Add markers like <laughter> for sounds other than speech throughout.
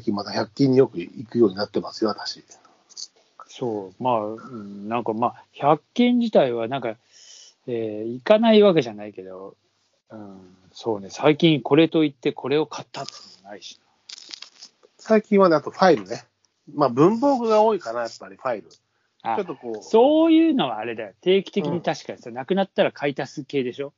最近また100均によく行くようになってますよ、私。そう、まあ、うんなんかまあ、100均自体はなんか、えー行かないわけじゃないけど、うん、そうね、最近これといってこれを買ったってのもないし最近はね、あとファイルね。まあ文房具が多いかな、やっぱりファイル。ちょっとこう、そういうのはあれだよ。定期的に確かにさ、なくなったら買い足す系でしょ？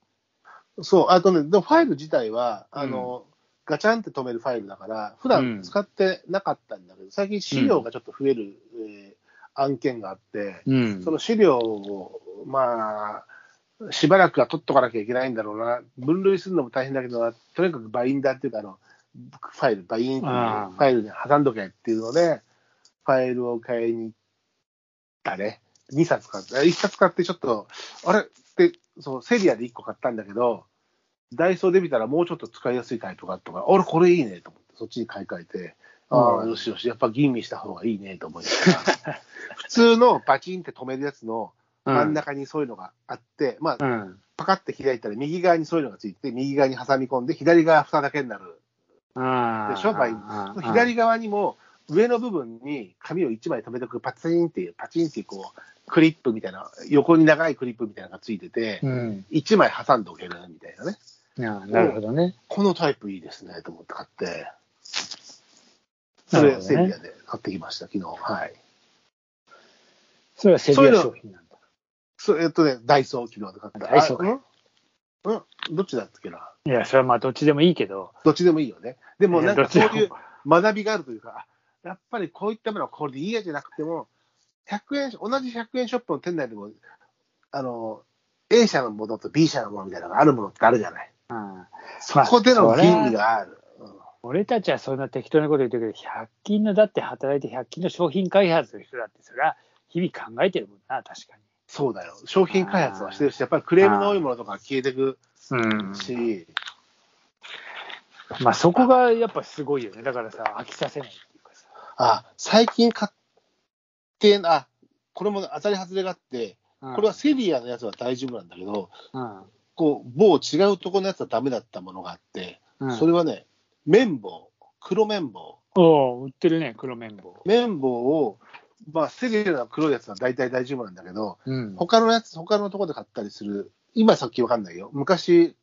そう、あとね、でもファイル自体は、あの、ガチャンって止めるファイルだから、普段使ってなかったんだけど、最近資料がちょっと増える、えー案件があって、うん。その資料を、まあ、しばらくは取っとかなきゃいけないんだろうな、分類するのも大変だけどな、とにかくバインダーっていうか、あのファイル、バインファイルに挟んどけっていうので、ファイルを買いに行ったね。2冊買って、1冊買ってちょっと、あれ？って、そう、セリアで1個買ったんだけど、ダイソーで見たらもうちょっと使いやすいタイプがあったから、俺これいいねと思って、そっちに買い替えて、ああ、うんよしよし、やっぱ吟味した方がいいねと思いながら、<laughs> 普通のバチンって止めるやつの真ん中にそういうのがあって、まあ、うん。パカって開いたら右側にそういうのがついて、右側に挟み込んで、左側蓋だけになる。でしょ、バイ左側にも上の部分に紙を1枚留めておくパチンっていう、パチンっていうこう、クリップみたいな、横に長いクリップみたいなのがついてて、うん。1枚挟んでおけるみたいなね。ああなるほどね。このタイプいいですねと思って買って、それセリアで買ってきました、昨日。はい。それはセリア商品なんだ。そえっとね、ダイソー昨日で買った。ダイソーかあうんうんどっちだったっけな？いや、それはまあどっちでもいいけど。どっちでもいいよね。でもなんかそういう学びがあるというか、あやっぱりこういったものはこれでいいやじゃなくても、100円、同じ100円ショップの店内でも、あの、A 社のものと B 社のものみたいなのがあるものってあるじゃない。うんそこでの吟味がある。うん俺たちはそんな適当なこと言ってるけど、100均のだって働いて100均の商品開発の人だって、それは日々考えてるもんな、確かそうだよ。商品開発はしてるし、やっぱりクレームの多いものとか消えていくに。うん。し、まあそこがやっぱすごいよね。だからさ、飽きさせないっていうかさ。あ、最近買って、あ、これも当たり外れがあって、うんこれはセリアのやつは大丈夫なんだけど、うん。こう、某違うところのやつはダメだったものがあって、うん、それはね、綿棒、黒綿棒。おう売ってるね、黒綿棒。綿棒を、まあ、セリアの黒いやつは大体大丈夫なんだけど、うん。他のやつ、他のところで買ったりする、今さっきわかんないよ。昔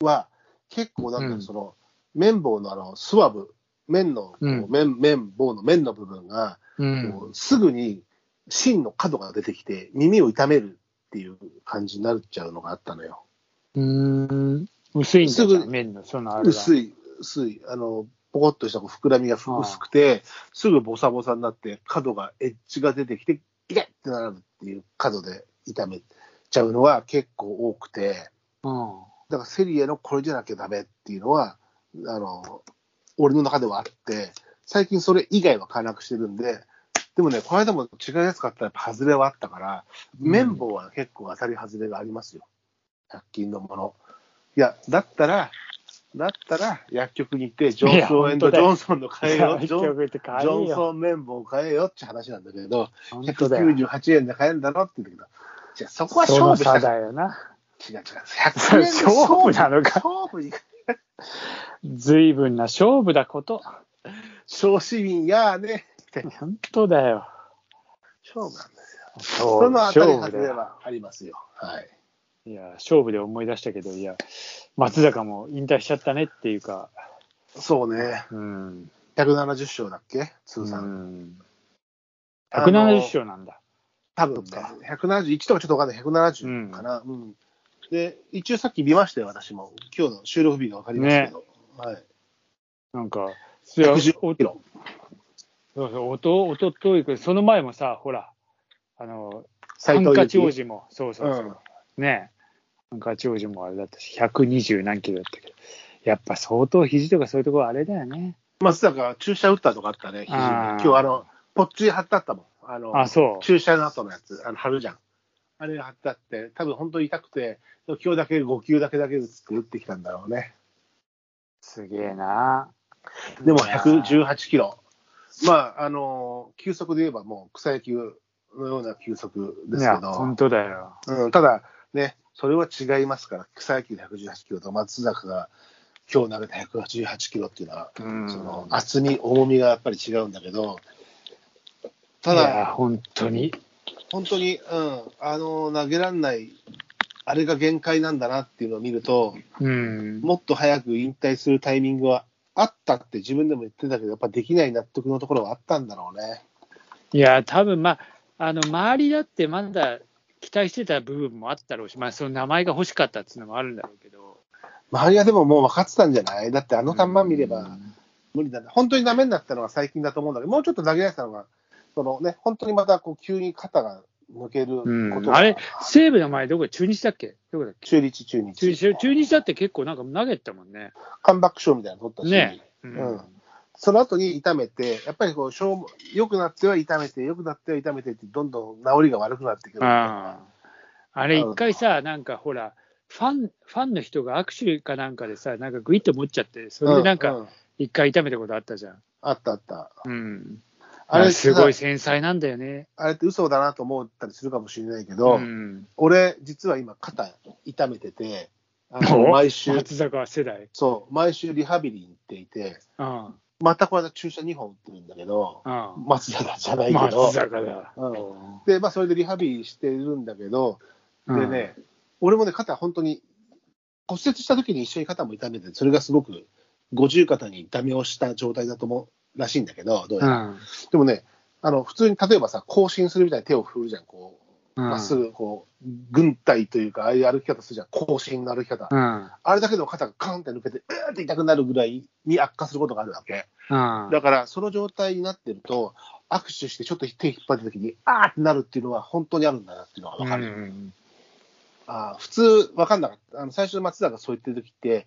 は結構なんだろう、うんその、綿棒のあの、スワブ、綿の、こううん綿、綿棒の綿の部分が、うんすぐに芯の角が出てきて、耳を痛めるっていう感じになっちゃうのがあったのよ。うーん。薄いんだすぐじ麺の、そのあれが。薄い、薄い、あの、ポコッとした膨らみが薄くて、すぐボサボサになって、角が、エッジが出てきて、いけってなるっていう角で痛めちゃうのは結構多くて、うん。だからセリエのこれじゃなきゃダメっていうのは、あの、俺の中ではあって、最近それ以外は買わなくしてるんで、でもね、この間も違うやつ買ったらやっぱ外れはあったから、うん綿棒は結構当たり外れがありますよ。100均のもの。いや、だったら、だったら薬局に行って、ジョンソンジョンソンの買えよ、ジョン。ソン綿棒買えよって話なんだけど、本当だよ。198円で買えるんだろって言うんだけど、じゃあそこは勝負しただよな。違う違う。100円で <laughs> 勝負なのか勝負に随分な勝負だこと。小市民やーね。本当だよ。勝負なんですよ。そそのあたり。外れはありますよ。はい。いや、勝負で思い出したけど、いや、松坂も引退しちゃったねっていうか、そうね。うん。170勝だっけ？通う算。ん、あの170勝なんだ。多分ねそっか。171とかちょっとわかんない。170かな。うん。で、一応さっき見ましたよ、私も。今日の収録日がわかりますけど。はい。なんか、いや110キロ。そうそう、おと、おとといく、その前もさ、ほら、あの、ハ斎ンカチ王藤子も、そうそうそう、うんねハンカチ王子もあれだったし、120何キロだったけど、やっぱ相当肘とかそういうところあれだよね。松坂、注射打ったとかあったね、肘今日あの、ポッチ貼ってあったもん。あの、あ、そう。注射の後のやつ、あの貼るじゃん。あれが貼ってあって、多分本当に痛くて、今日だけ5球だけだけ打つって打ってきたんだろうね。すげえな。でも118キロ。まあ、あの、球速で言えばもう草野球のような球速ですけど本、当だよ。うん、ただね、それは違いますから、草野球で118キロと松坂が今日投げた188キロっていうのは、うんその厚み、重みがやっぱり違うんだけど、ただ、本当に。本当に、うん、あの投げられない、あれが限界なんだなっていうのを見ると、うん。もっと早く引退するタイミングはあったって自分でも言ってたけど、やっぱできない納得のところはあったんだろうね。いや、多分まあ、あの周りだってまだ期待してた部分もあったろうし、まあ、その名前が欲しかったっていうのもあるんだろうけど。周りはでももう分かってたんじゃない？だってあの球見ればうん無理だね。本当にダメになったのは最近だと思うんだけど、もうちょっと投げられてたのが、そのね、本当にまたこう急に肩が抜けることが、あれ、西武の前、どこ？中日だっけ？どこだっけ？中日、中日。中日中日だって結構なんか投げてたもんね。カムバック賞みたいなの取ったし、ね。ううんその後に痛めて、やっぱりこう消耗良くなっては痛めて、良くなっては痛めてって、どんどん治りが悪くなってくる。あれ、一回さ、なんかほら、ファン、ファンの人が握手かなんかでさ、なんかグイッと持っちゃって、それでなんかうう一回痛めたことあったじゃん。あったあった。うん。あれすごいさ繊細なんだよね。あれって嘘だなと思ったりするかもしれないけど、ん。俺、実は今、肩痛めてて、あのお？毎週、松坂世代。そう、毎週リハビリに行っていて、うん。またこれで注射2本打ってるんだけど、うん。松坂じゃないけど松、坂だ。うんで、まあ、それでリハビリしてるんだけど、うんでね、俺もね、肩、本当に骨折した時に一緒に肩も痛めて、それがすごく五十肩にダメをした状態だと思うらしいんだけど、どうやら。うん。でもね、あの普通に例えばさ、更新するみたいに手を振るじゃん、こう、うんまっすぐ、こう、軍隊というか、ああいう歩き方するじゃん、更新の歩き方。うん。あれだけでも肩がカンって抜けて、うーって痛くなるぐらいに悪化することがあるわけ。うん。だから、その状態になってると、握手してちょっと手引っ張った時に、あーってなるっていうのは本当にあるんだなっていうのが分かる。うんあー普通分かんなかった。あの最初松田がそう言ってる時って、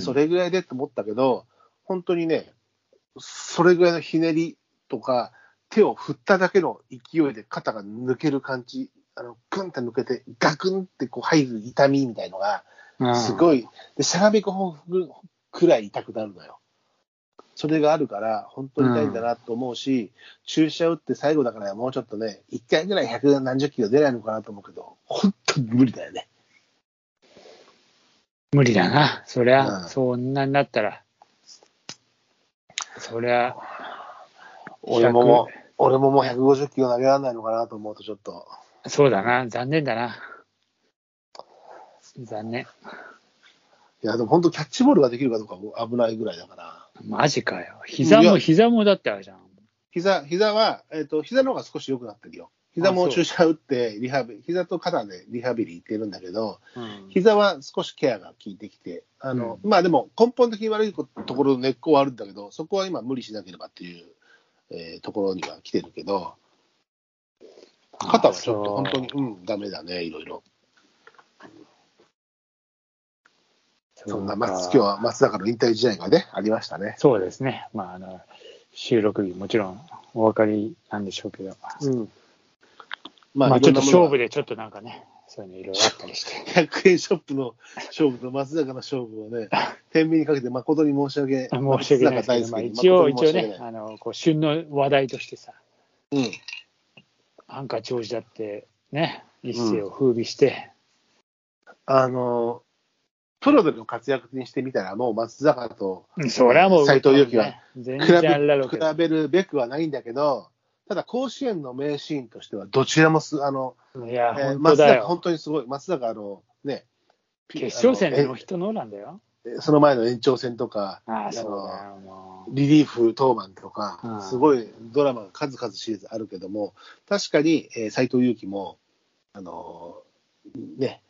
それぐらいでって思ったけど、本当にね、それぐらいのひねりとか、手を振っただけの勢いで肩が抜ける感じ、あの、クンって抜けて、ガクンってこう入る痛みみたいのが、すごい。い、で、しゃがみ込むくらい痛くなるのよ。それがあるから、本当に痛いんだなと思うし、注射打って最後だからもうちょっとね、1回ぐらい百何十キロ出ないのかなと思うけど、本当に無理だよね。無理だな。そりゃ、うんそんなになったら。そりゃ、俺ももう、俺ももう150キロ投げられないのかなと思うとちょっと。そうだな。残念だな。残念。いや、でも本当キャッチボールができるかどうかも危ないぐらいだから。マジかよ。膝も、膝もだってあるじゃん。膝、膝は、えっ、と、膝の方が少し良くなってるよ。膝も注射打って、リハビリ、膝と肩でリハビリ行ってるんだけど、うん膝は少しケアが効いてきて、あの、まあでも根本的に悪いところの根っこはあるんだけど、そこは今無理しなければっていう、えーところには来てるけど、肩はちょっと本当に、うん、ダメだね、いろいろ。そんな、まあ、今日は松坂の引退試合がね、ありましたね。そうですね。まあ、あの、収録日もちろんお分かりなんでしょうけど。うん。まあ、ちょっと勝負で。でちょっとなんかね、そういうのいろいろあったりして。<laughs> 100円ショップの勝負と松坂の勝負をね、<laughs> 天秤にかけて誠に申し訳申し訳ないですけど、まあ、一応、一応ね、あの、こう、旬の話題としてさ、うん。ハンカチ王子だって、ね、一世を風靡して、あの、プロでの活躍にしてみたら、もう松坂とうんそれはもう、斎藤佑樹は比べるべくはないんだけど、ただ甲子園の名シーンとしては、どちらもす、あの、いや、えー本当松坂、本。当にすごい。松坂、あの、ね、ピ決勝戦でノーヒットノーランだよ。えその前の延長戦とか、ああ、のリリーフ登板とかう、ん。すごいドラマが数々シリーズあるけども、確かに斎、えー斉藤佑樹も、あのーね、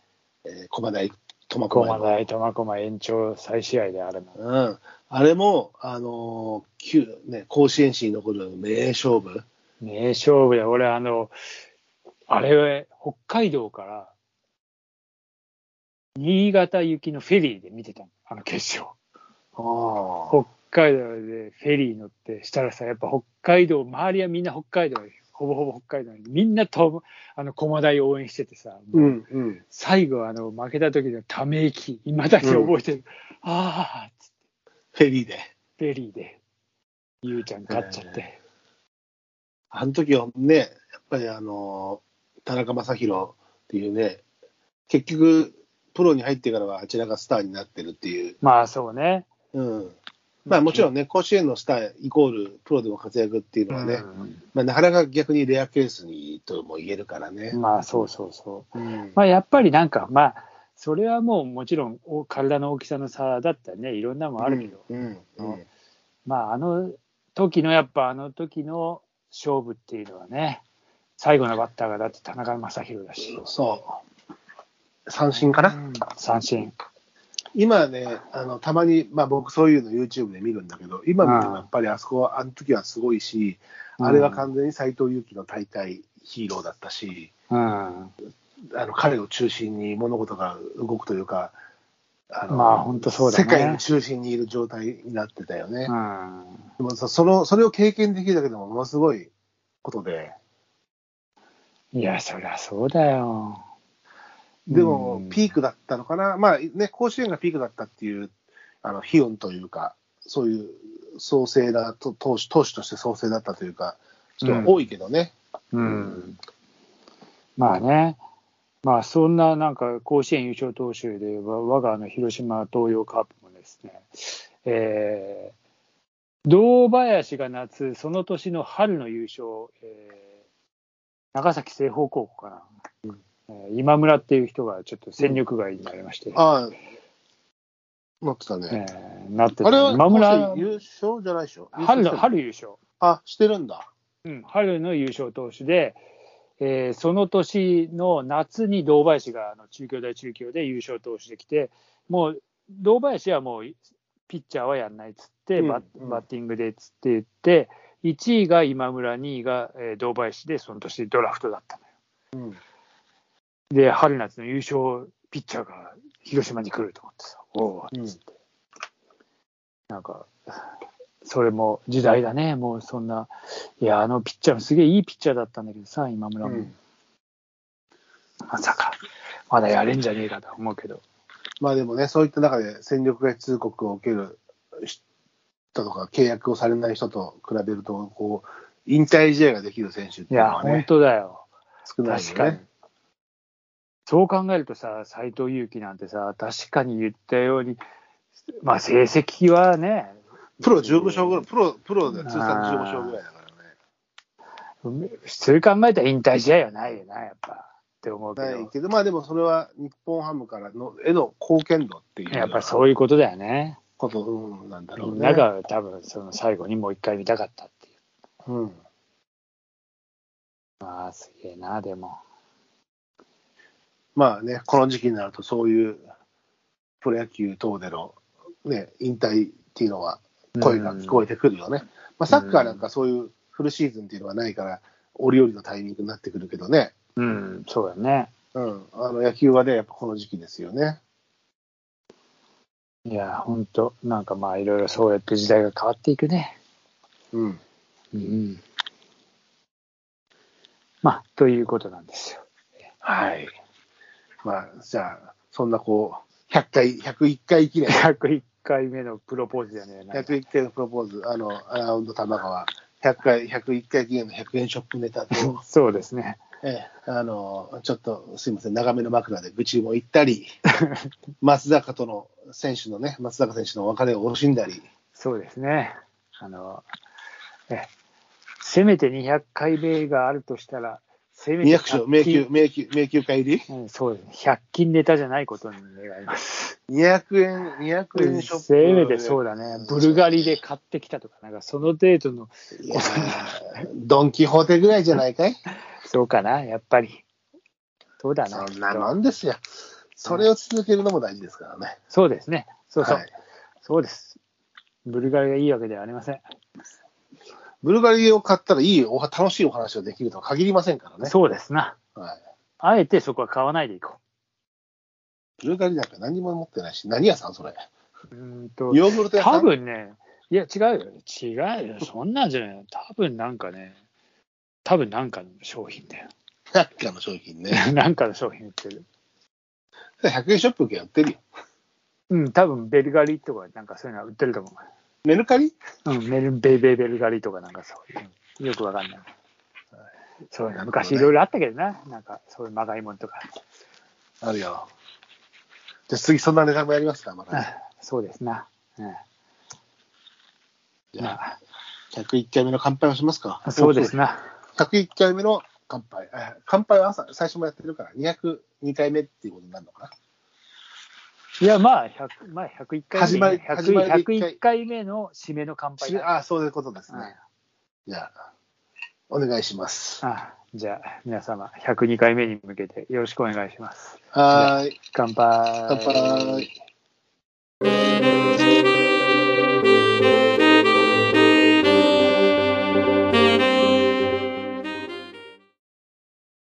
えー駒大苫う。小牧。駒大苫小牧延長再試合であるの。うん、あれも、あのー旧ね、甲子園史に残る名勝負、名勝負で、俺、あの、あれ、北海道から、新潟行きのフェリーで見てたの、あの決勝。北海道でフェリー乗って、したらさ、やっぱ北海道、周りはみんな北海道、ほぼほぼ北海道に、みんなとあの駒大応援しててさ、うんうん、最後、あの負けた時のため息、いまだに覚えてる、ああ、つって。フェリーで。フェリーで、ゆうちゃん勝っちゃって。あの時はね、やっぱりあのー田中将大っていうね、結局、プロに入ってからはあちらがスターになってるっていう。まあそうね。うん。まあもちろんね、甲子園のスターイコールプロでも活躍っていうのはね、まあなかなか逆にレアケースにとも言えるからね。うんまあそうそうそう。うん。まあやっぱりなんか、まあ、それはもうもちろんお体の大きさの差だったりね、いろんなもんあるけど、うん。うん。まああの時のやっぱあの時の勝負っていうのはね、最後のバッターがだって田中将大だし、そう。三振かな、うん。三振。今ね、あの、たまに、まあ僕そういうの YouTube で見るんだけど、今見てもやっぱりあそこは、あの時はすごいし、あれは完全に斎藤佑樹の大会ヒーローだったし、うん、あの彼を中心に物事が動くというか、あのまあ本当そうだね。世界の中心にいる状態になってたよね。うん。でもさその、それを経験できるだけでもものすごいことで、いや、そりゃそうだよ。でもうん。ピークだったのかな、まあね、甲子園がピークだったっていう、あの、悲運というか、そういう創生なと投手、投手として創生だったというか、人は多いけどね。うん、まあね、まあそんななんか甲子園優勝投手で、わ我があの広島東洋カープもですね、えー、堂林が夏、その年の春の優勝、えー長崎清峰高校かな、今村っていう人がちょっと戦力外になりまして、ああ、なってたね。えーなっててあれは今村優勝じゃないでしょ？春の？春優勝。あ、してるんだ。うん、春の優勝投手で、えーその年の夏に堂林があの中京大中京で優勝投手できて、もう堂林はもうピッチャーはやんないっつって、うんバッティングでっつって言って、1位が今村、2位が、えー堂林で、その年ドラフトだったのよ。うん。で、春夏の優勝ピッチャーが広島に来ると思ってさ、おおうん。なんか、それも時代だね、もうそんな、いや、あのピッチャーもすげえいいピッチャーだったんだけどさ、今村も、うん。まさか、まだやれんじゃねえかと思うけど、まあでもね、そういった中で戦力外通告を受ける人とか、契約をされない人と比べると、こう、引退試合ができる選手っていや、本いうのはね、当だよ、少ない確かに。よね。。そう考えるとさ、斎藤佑樹なんてさ、確かに言ったように、まあ、成績はね、プロ15勝ぐらい、プロ、プロで通算15勝ぐらいだからね。普通考えたら引退試合はないよな、やっぱ。って思うけど、ないけど、まあでもそれは日本ハムからのへの貢献度っていうやっぱそういうことだよね。こと、うん、なんだろみうんね。なが多分その最後にもう一回見たかったっていう。うん。まあ、すげえな、でも。まあね、この時期になるとそういうプロ野球等でのね、引退っていうのは声が聞こえてくるよね。まあサッカーなんかそういうフルシーズンっていうのはないから、折々のタイミングになってくるけどね。うん、そうだね。うん。あの野球はね、やっぱこの時期ですよね。いや、ほんと、なんかまあ、いろいろそうやって時代が変わっていくね。うん。うん。まあ、ということなんですよ。はい。まあ、じゃあ、そんなこう、100回、101回記念、101回目のプロポーズじゃねえな。101回のプロポーズ、あの、アラウンド玉川、100回、101回記念の100円ショップネタと、<laughs> そうですね。ええ、あの、ちょっとすいません、長めの枕で愚痴も言ったり、<laughs> 松坂との選手のね、松坂選手の別れを惜しんだり、そうですね。あの、え、せめて200回目があるとしたら、せめて200勝、迷宮、迷宮、迷宮会入り？うん、そうですね。100均ネタじゃないことに願います。200円、200円ショップ。せめてそうだね。ブルガリで買ってきたとか、なんかその程度の、ドン・キホーテぐらいじゃないかい？<laughs> そうかな、やっぱり。そうだな。そんなもんですよ。それを続けるのも大事ですからね。そうですね。そうそう。はいそうです。ブルガリがいいわけではありません。ブルガリを買ったらいいお、楽しいお話ができるとは限りませんからね。そうですな。はい。あえてそこは買わないでいこブルガリなんか何も持ってないし、何屋さんそれ？う。んと、ヨーグルト屋さん？多分ね、いや、違うよ。違うよ。そんなんじゃないよ。多分なんかね、多分なんかの商品だよ。<laughs> なんかの商品ね。<laughs> なんかの商品売ってる。100円ショップ系やってるよ。うん、多分ベルガリとかなんかそういうのは売ってると思メルカリ？う。うん、メルベイベイベルガリとかなんかそういうの。よくわかんない。そういうの昔いろいろあったけどな。なんかそういうまがいもんとか。あるよ。じゃあ次そんなネタもやりますか、また、ね。そうですな。うんじゃあ、まあ、101回目の乾杯をしますか。そうですな。101回目の乾杯。あ乾杯は朝、最初もやってるから、202回目っていうことになるのかな。いや、まあ、100まあ、101回目、始まり100始まりで一回101回目の締めの乾杯だ。あそういうことですね。じゃあ、お願いします。ああじゃあ、皆様、102回目に向けてよろしくお願いします。はーい。乾杯。乾杯。